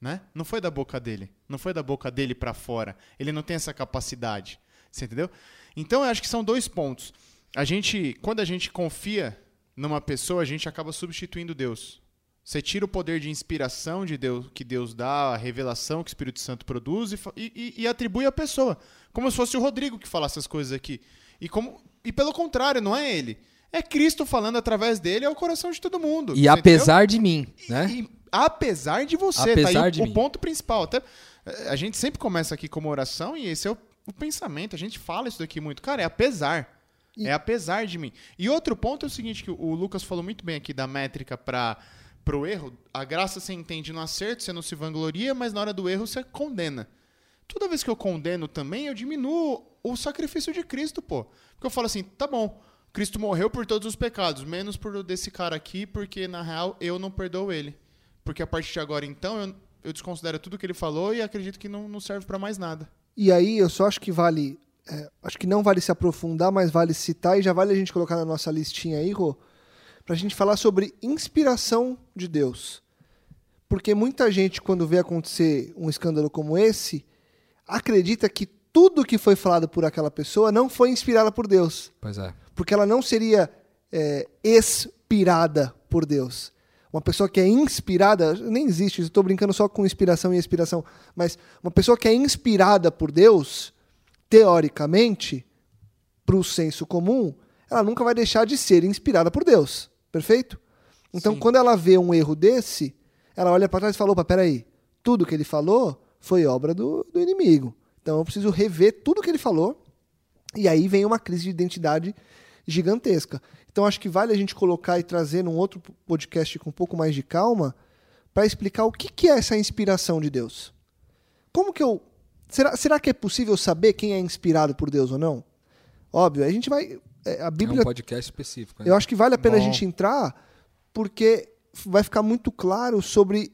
Né? Não foi da boca dele. Não foi da boca dele pra fora. Ele não tem essa capacidade. Você entendeu? Então eu acho que são dois pontos. A gente, quando a gente confia numa pessoa, a gente acaba substituindo Deus. Você tira o poder de inspiração de Deus que Deus dá, a revelação que o Espírito Santo produz e, e- e- e atribui à pessoa. Como se fosse o Rodrigo que falasse essas coisas aqui. E, como, e pelo contrário, não é ele. É Cristo falando através dele ao coração de todo mundo. E apesar de mim, né? e apesar de você, Apesar tá aí de o, mim. o ponto principal. Até, eh, a gente sempre começa aqui como oração e esse é o, o pensamento. A gente fala isso daqui muito. Cara, é apesar. E- É apesar de mim. E outro ponto é o seguinte, que o, o Lucas falou muito bem aqui da métrica para pro erro. A graça você entende no acerto, você não se vangloria, mas na hora do erro você condena. Toda vez que eu condeno também, eu diminuo o sacrifício de Cristo, pô. Porque eu falo assim, tá bom, Cristo morreu por todos os pecados, menos por o desse cara aqui, porque na real eu não perdoo ele. Porque a partir de agora, então, eu, eu desconsidero tudo que ele falou e acredito que não, não serve pra mais nada. E aí eu só acho que vale. é, acho que não vale se aprofundar, mas vale citar e já vale a gente colocar na nossa listinha aí, Rô, pra gente falar sobre inspiração de Deus. Porque muita gente, quando vê acontecer um escândalo como esse, acredita que tudo que foi falado por aquela pessoa não foi inspirada por Deus. Pois é. Porque ela não seria é, expirada por Deus. Uma pessoa que é inspirada, nem existe, estou brincando só com inspiração e expiração, mas uma pessoa que é inspirada por Deus, teoricamente, para o senso comum, ela nunca vai deixar de ser inspirada por Deus. Perfeito? Então, Sim. quando ela vê um erro desse, ela olha para trás e fala: opa, peraí, tudo que ele falou foi obra do, do inimigo. Então, eu preciso rever tudo que ele falou e aí vem uma crise de identidade gigantesca. Então acho que vale a gente colocar e trazer num outro podcast com um pouco mais de calma para explicar o que, que é essa inspiração de Deus. Como que eu. Será, será que é possível saber quem é inspirado por Deus ou não? Óbvio, a gente vai. é, A É um Bíblia. podcast específico. né? Eu acho que vale a pena a Bom. gente entrar porque vai ficar muito claro sobre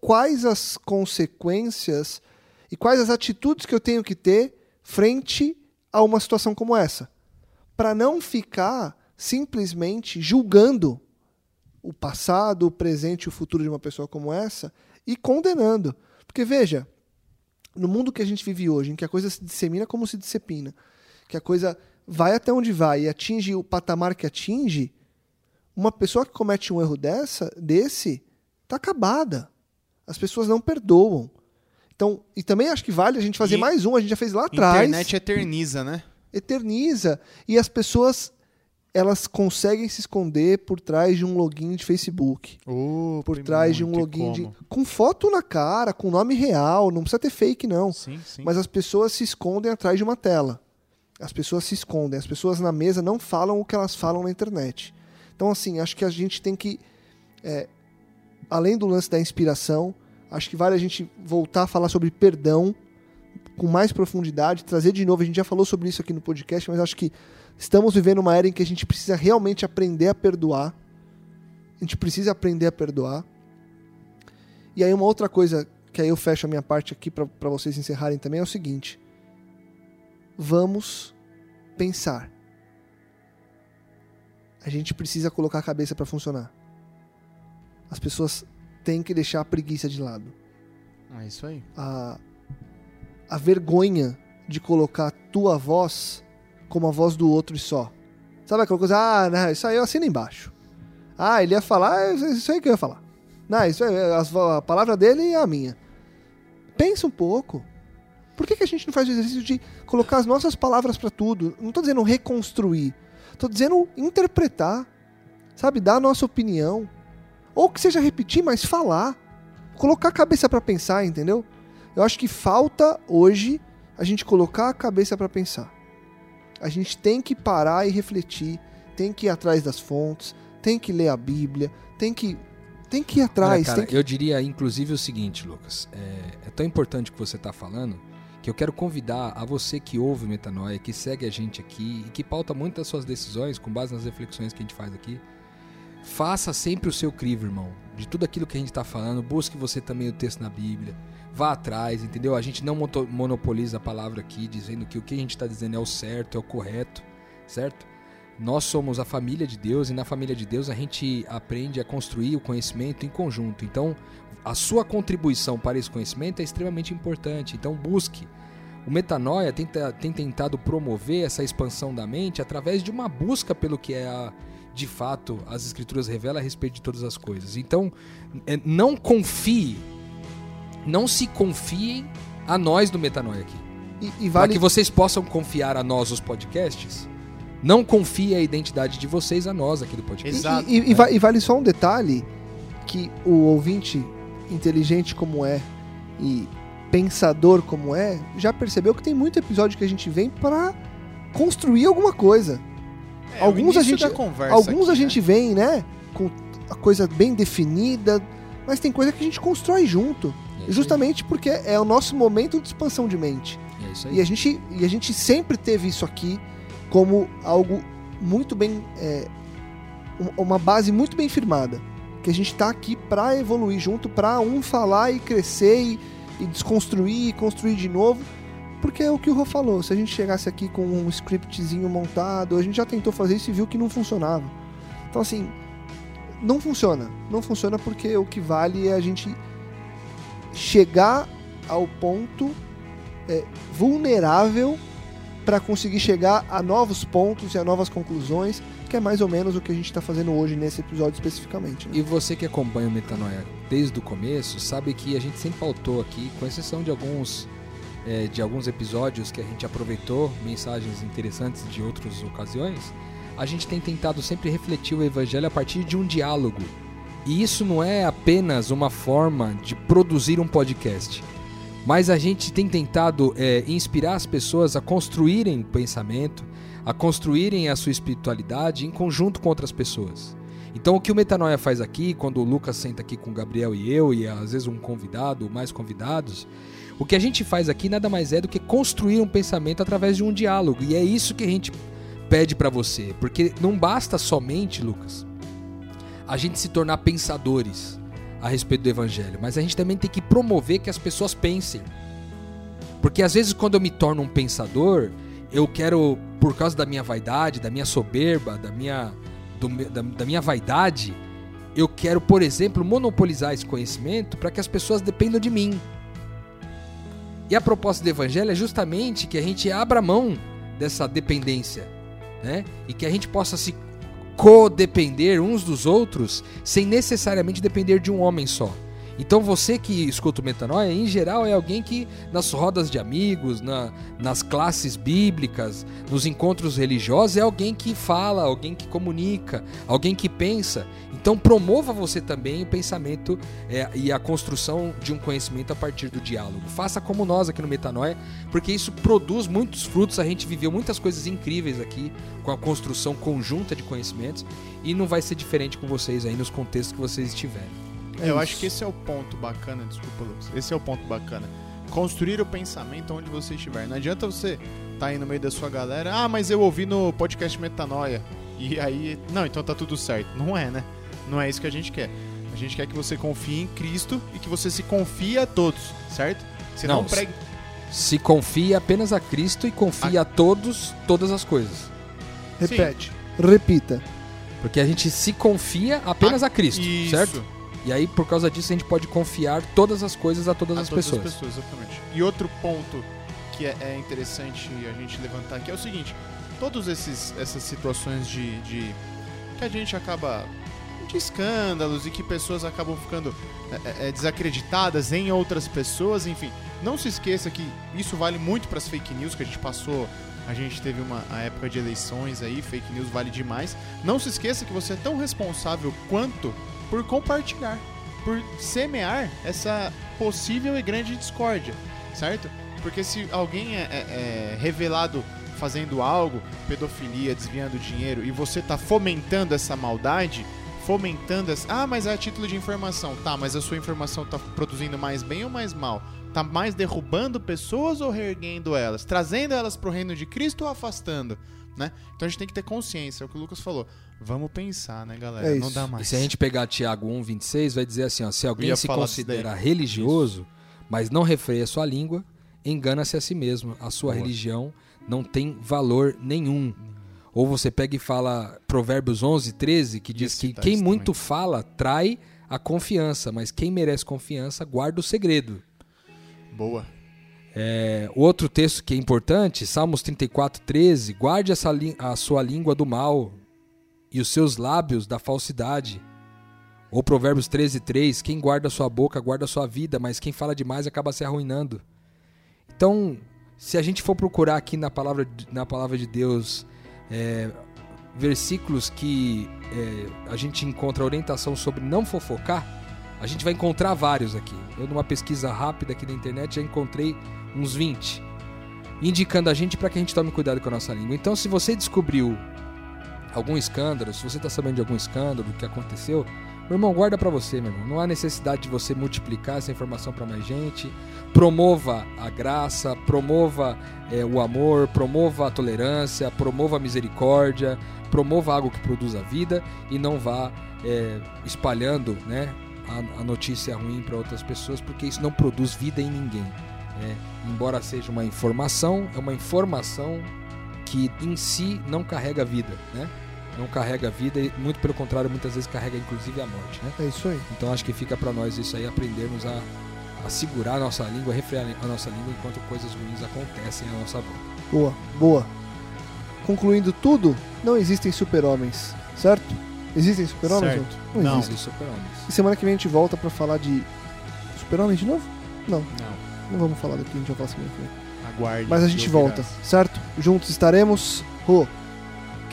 quais as consequências e quais as atitudes que eu tenho que ter frente a uma situação como essa. Para não ficar simplesmente julgando o passado, o presente e o futuro de uma pessoa como essa e condenando. Porque veja, no mundo que a gente vive hoje, em que a coisa se dissemina como se dissemina, que a coisa vai até onde vai e atinge o patamar que atinge, uma pessoa que comete um erro dessa, desse, tá acabada. As pessoas não perdoam. Então, e também acho que vale a gente fazer E- mais um, a gente já fez lá atrás. Internet eterniza, né? Eterniza. E as pessoas, elas conseguem se esconder por trás de um login de Facebook. Por trás de um login de. Com foto na cara, com nome real, não precisa ter fake, não. Sim, sim. Mas as pessoas se escondem atrás de uma tela. As pessoas se escondem. As pessoas na mesa não falam o que elas falam na internet. Então, assim, acho que a gente tem que. é, além do lance da inspiração, acho que vale a gente voltar a falar sobre perdão com mais profundidade, trazer de novo. A gente já falou sobre isso aqui no podcast, mas acho que estamos vivendo uma era em que a gente precisa realmente aprender a perdoar. A gente precisa aprender a perdoar. E aí, uma outra coisa que aí eu fecho a minha parte aqui para vocês encerrarem também é o seguinte: vamos pensar. A gente precisa colocar a cabeça para funcionar. As pessoas têm que deixar a preguiça de lado. É isso aí. A- a vergonha de colocar a tua voz como a voz do outro e só. Sabe aquela coisa, ah, não, isso aí eu assino embaixo. Ah, ele ia falar, é isso aí que eu ia falar. Não, isso aí, a palavra dele é a minha. Pensa um pouco. Por que, que a gente não faz o exercício de colocar as nossas palavras para tudo? Não estou dizendo reconstruir. Estou dizendo interpretar. Sabe? Dar a nossa opinião. Ou que seja repetir, mas falar. Colocar a cabeça para pensar, entendeu? Eu acho que falta hoje a gente colocar a cabeça para pensar. A gente tem que parar e refletir, tem que ir atrás das fontes, tem que ler a Bíblia, tem que tem que ir atrás. Olha, cara, que... Eu diria inclusive o seguinte, Lucas, é, é tão importante o que você está falando que eu quero convidar a você que ouve Metanoia, que segue a gente aqui e que pauta muitas suas decisões com base nas reflexões que a gente faz aqui. Faça sempre o seu crivo, irmão. De tudo aquilo que a gente está falando, busque você também o texto na Bíblia. Vá atrás, entendeu? A gente não monopoliza a palavra aqui, dizendo que o que a gente está dizendo é o certo, é o correto, certo? Nós somos a família de Deus e na família de Deus a gente aprende a construir o conhecimento em conjunto. Então, a sua contribuição para esse conhecimento é extremamente importante. Então, busque. O Metanoia tem, tem tentado promover essa expansão da mente através de uma busca pelo que é a, de fato as Escrituras revelam a respeito de todas as coisas. Então, é, não confie, não se confiem a nós do Metanoia aqui. E, e vale... Para que vocês possam confiar a nós, os podcasts, não confie a identidade de vocês a nós aqui do podcast. Exato. E, e, e, e vale só um detalhe que o ouvinte inteligente como é e pensador como é, já percebeu que tem muito episódio que a gente vem para construir alguma coisa. É, alguns a gente, alguns aqui, a gente né? vem, né, com a coisa bem definida, mas tem coisa que a gente constrói junto, justamente aí. porque é o nosso momento de expansão de mente. É e a gente e a gente sempre teve isso aqui como algo muito bem é, uma base muito bem firmada que a gente está aqui para evoluir junto, para um falar e crescer e, e, desconstruir e construir de novo. Porque é o que o Rô falou, se a gente chegasse aqui com um scriptzinho montado, a gente já tentou fazer isso e viu que não funcionava. Então assim, não funciona. Não funciona porque o que vale é a gente chegar ao ponto é, vulnerável para conseguir chegar a novos pontos e a novas conclusões que é mais ou menos o que a gente está fazendo hoje nesse episódio especificamente. Né? E você que acompanha o Metanoia desde o começo, sabe que a gente sempre pautou aqui, com exceção de alguns, é, de alguns episódios que a gente aproveitou, mensagens interessantes de outras ocasiões, a gente tem tentado sempre refletir o evangelho a partir de um diálogo. E isso não é apenas uma forma de produzir um podcast, mas a gente tem tentado é, inspirar as pessoas a construírem pensamento, a construírem a sua espiritualidade em conjunto com outras pessoas. Então o que o Metanoia faz aqui, quando o Lucas senta aqui com o Gabriel e eu, e às vezes um convidado, mais convidados, o que a gente faz aqui nada mais é do que construir um pensamento através de um diálogo. E é isso que a gente pede para você. Porque não basta somente, Lucas, a gente se tornar pensadores a respeito do evangelho, mas a gente também tem que promover que as pessoas pensem. Porque às vezes quando eu me torno um pensador, eu quero, por causa da minha vaidade, da minha soberba, da minha, do, da, da minha vaidade, eu quero, por exemplo, monopolizar esse conhecimento para que as pessoas dependam de mim. E a proposta do Evangelho é justamente que a gente abra mão dessa dependência, né? E que a gente possa se codepender uns dos outros sem necessariamente depender de um homem só. Então você que escuta o Metanoia, em geral, é alguém que nas rodas de amigos, na, nas classes bíblicas, nos encontros religiosos, é alguém que fala, alguém que comunica, alguém que pensa. Então promova você também o pensamento é, e a construção de um conhecimento a partir do diálogo. Faça como nós aqui no Metanoia, porque isso produz muitos frutos. A gente viveu muitas coisas incríveis aqui com a construção conjunta de conhecimentos e não vai ser diferente com vocês aí nos contextos que vocês estiverem. É eu acho que esse é o ponto bacana, desculpa, Lucas. Esse é o ponto bacana. Construir o pensamento onde você estiver. Não adianta você estar tá aí no meio da sua galera, ah, mas eu ouvi no podcast Metanoia. E aí, não, então tá tudo certo. Não é, né? Não é isso que a gente quer. A gente quer que você confie em Cristo e que você se confie a todos, certo? Você não, não pregue... Se confia apenas a Cristo e confia a, a todos, todas as coisas. Repete. Sim. Repita. Porque a gente se confia apenas a, a Cristo, isso. certo? E aí, por causa disso, a gente pode confiar todas as coisas a todas, a as, todas pessoas. as pessoas. Exatamente. E outro ponto que é, é interessante a gente levantar aqui é o seguinte: todas essas situações de, de que a gente acaba de escândalos e que pessoas acabam ficando é, é, desacreditadas em outras pessoas, enfim. Não se esqueça que isso vale muito para as fake news que a gente passou. A gente teve uma época de eleições aí, fake news vale demais. Não se esqueça que você é tão responsável quanto por compartilhar, por semear essa possível e grande discórdia, certo? Porque se alguém é, é, é revelado fazendo algo, pedofilia, desviando dinheiro, e você está fomentando essa maldade, fomentando essa. Ah, mas é a título de informação. Tá, mas a sua informação está produzindo mais bem ou mais mal? Tá mais derrubando pessoas ou reerguendo elas? Trazendo elas para o reino de Cristo ou afastando? Né? Então a gente tem que ter consciência, é o que o Lucas falou. Vamos pensar, né, galera? É Não dá mais. E se a gente pegar Tiago 1,26, vai dizer assim: ó, se alguém se considera religioso, mas não refreia sua língua, engana-se a si mesmo. A sua Boa. religião não tem valor nenhum. Ou você pega e fala Provérbios 11, 13, que diz Isso, que tá quem muito também. fala trai a confiança, mas quem merece confiança guarda o segredo. Boa. É, outro texto que é importante, Salmos 34, 13. Guarde essa, a sua língua do mal e os seus lábios da falsidade. Ou Provérbios 13, 3. Quem guarda sua boca guarda sua vida, mas quem fala demais acaba se arruinando. Então, se a gente for procurar aqui na palavra, na palavra de Deus é, versículos que é, a gente encontra orientação sobre não fofocar, a gente vai encontrar vários aqui. Eu, numa pesquisa rápida aqui na internet, já encontrei uns 20, indicando a gente para que a gente tome cuidado com a nossa língua. Então, se você descobriu algum escândalo, se você está sabendo de algum escândalo que aconteceu, meu irmão, guarda para você, meu irmão. Não há necessidade de você multiplicar essa informação para mais gente. Promova a graça, promova é, o amor, promova a tolerância, promova a misericórdia, promova algo que produza vida e não vá é, espalhando né, a, a notícia ruim para outras pessoas, porque isso não produz vida em ninguém. É, embora seja uma informação, é uma informação que em si não carrega vida, né? Não carrega a vida e muito pelo contrário muitas vezes carrega inclusive a morte, né? É isso aí. Então acho que fica para nós isso aí aprendermos a, a segurar a nossa língua, a refrear a nossa língua enquanto coisas ruins acontecem à nossa volta. Boa, boa. Concluindo tudo, não existem super-homens, certo? Existem super-homens? Não, não existem super-homens. E semana que vem a gente volta para falar de super-homens de novo? Não. Não. Não vamos falar daqui, a gente vai falar semana que vem. Aguarde. Mas a gente volta, certo? Juntos estaremos. Rô.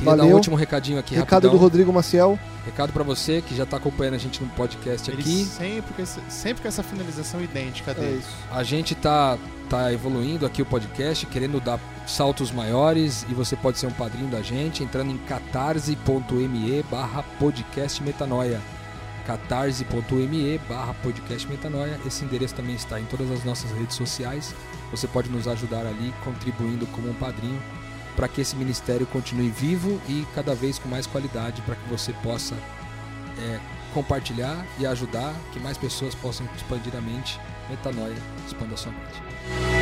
Queria Valeu. dar um último recadinho aqui, Recado rapidão. do Rodrigo Maciel. Recado para você que já está acompanhando a gente no podcast Ele aqui. Sempre com, esse, sempre com essa finalização idêntica dele. É isso. A gente tá, tá evoluindo aqui o podcast, querendo dar saltos maiores e você pode ser um padrinho da gente entrando em catarse.me barra podcast metanoia catarse.me barra podcast metanoia esse endereço também está em todas as nossas redes sociais você pode nos ajudar ali contribuindo como um padrinho para que esse ministério continue vivo e cada vez com mais qualidade, para que você possa é, compartilhar e ajudar que mais pessoas possam expandir a mente. Metanoia, expanda a sua mente.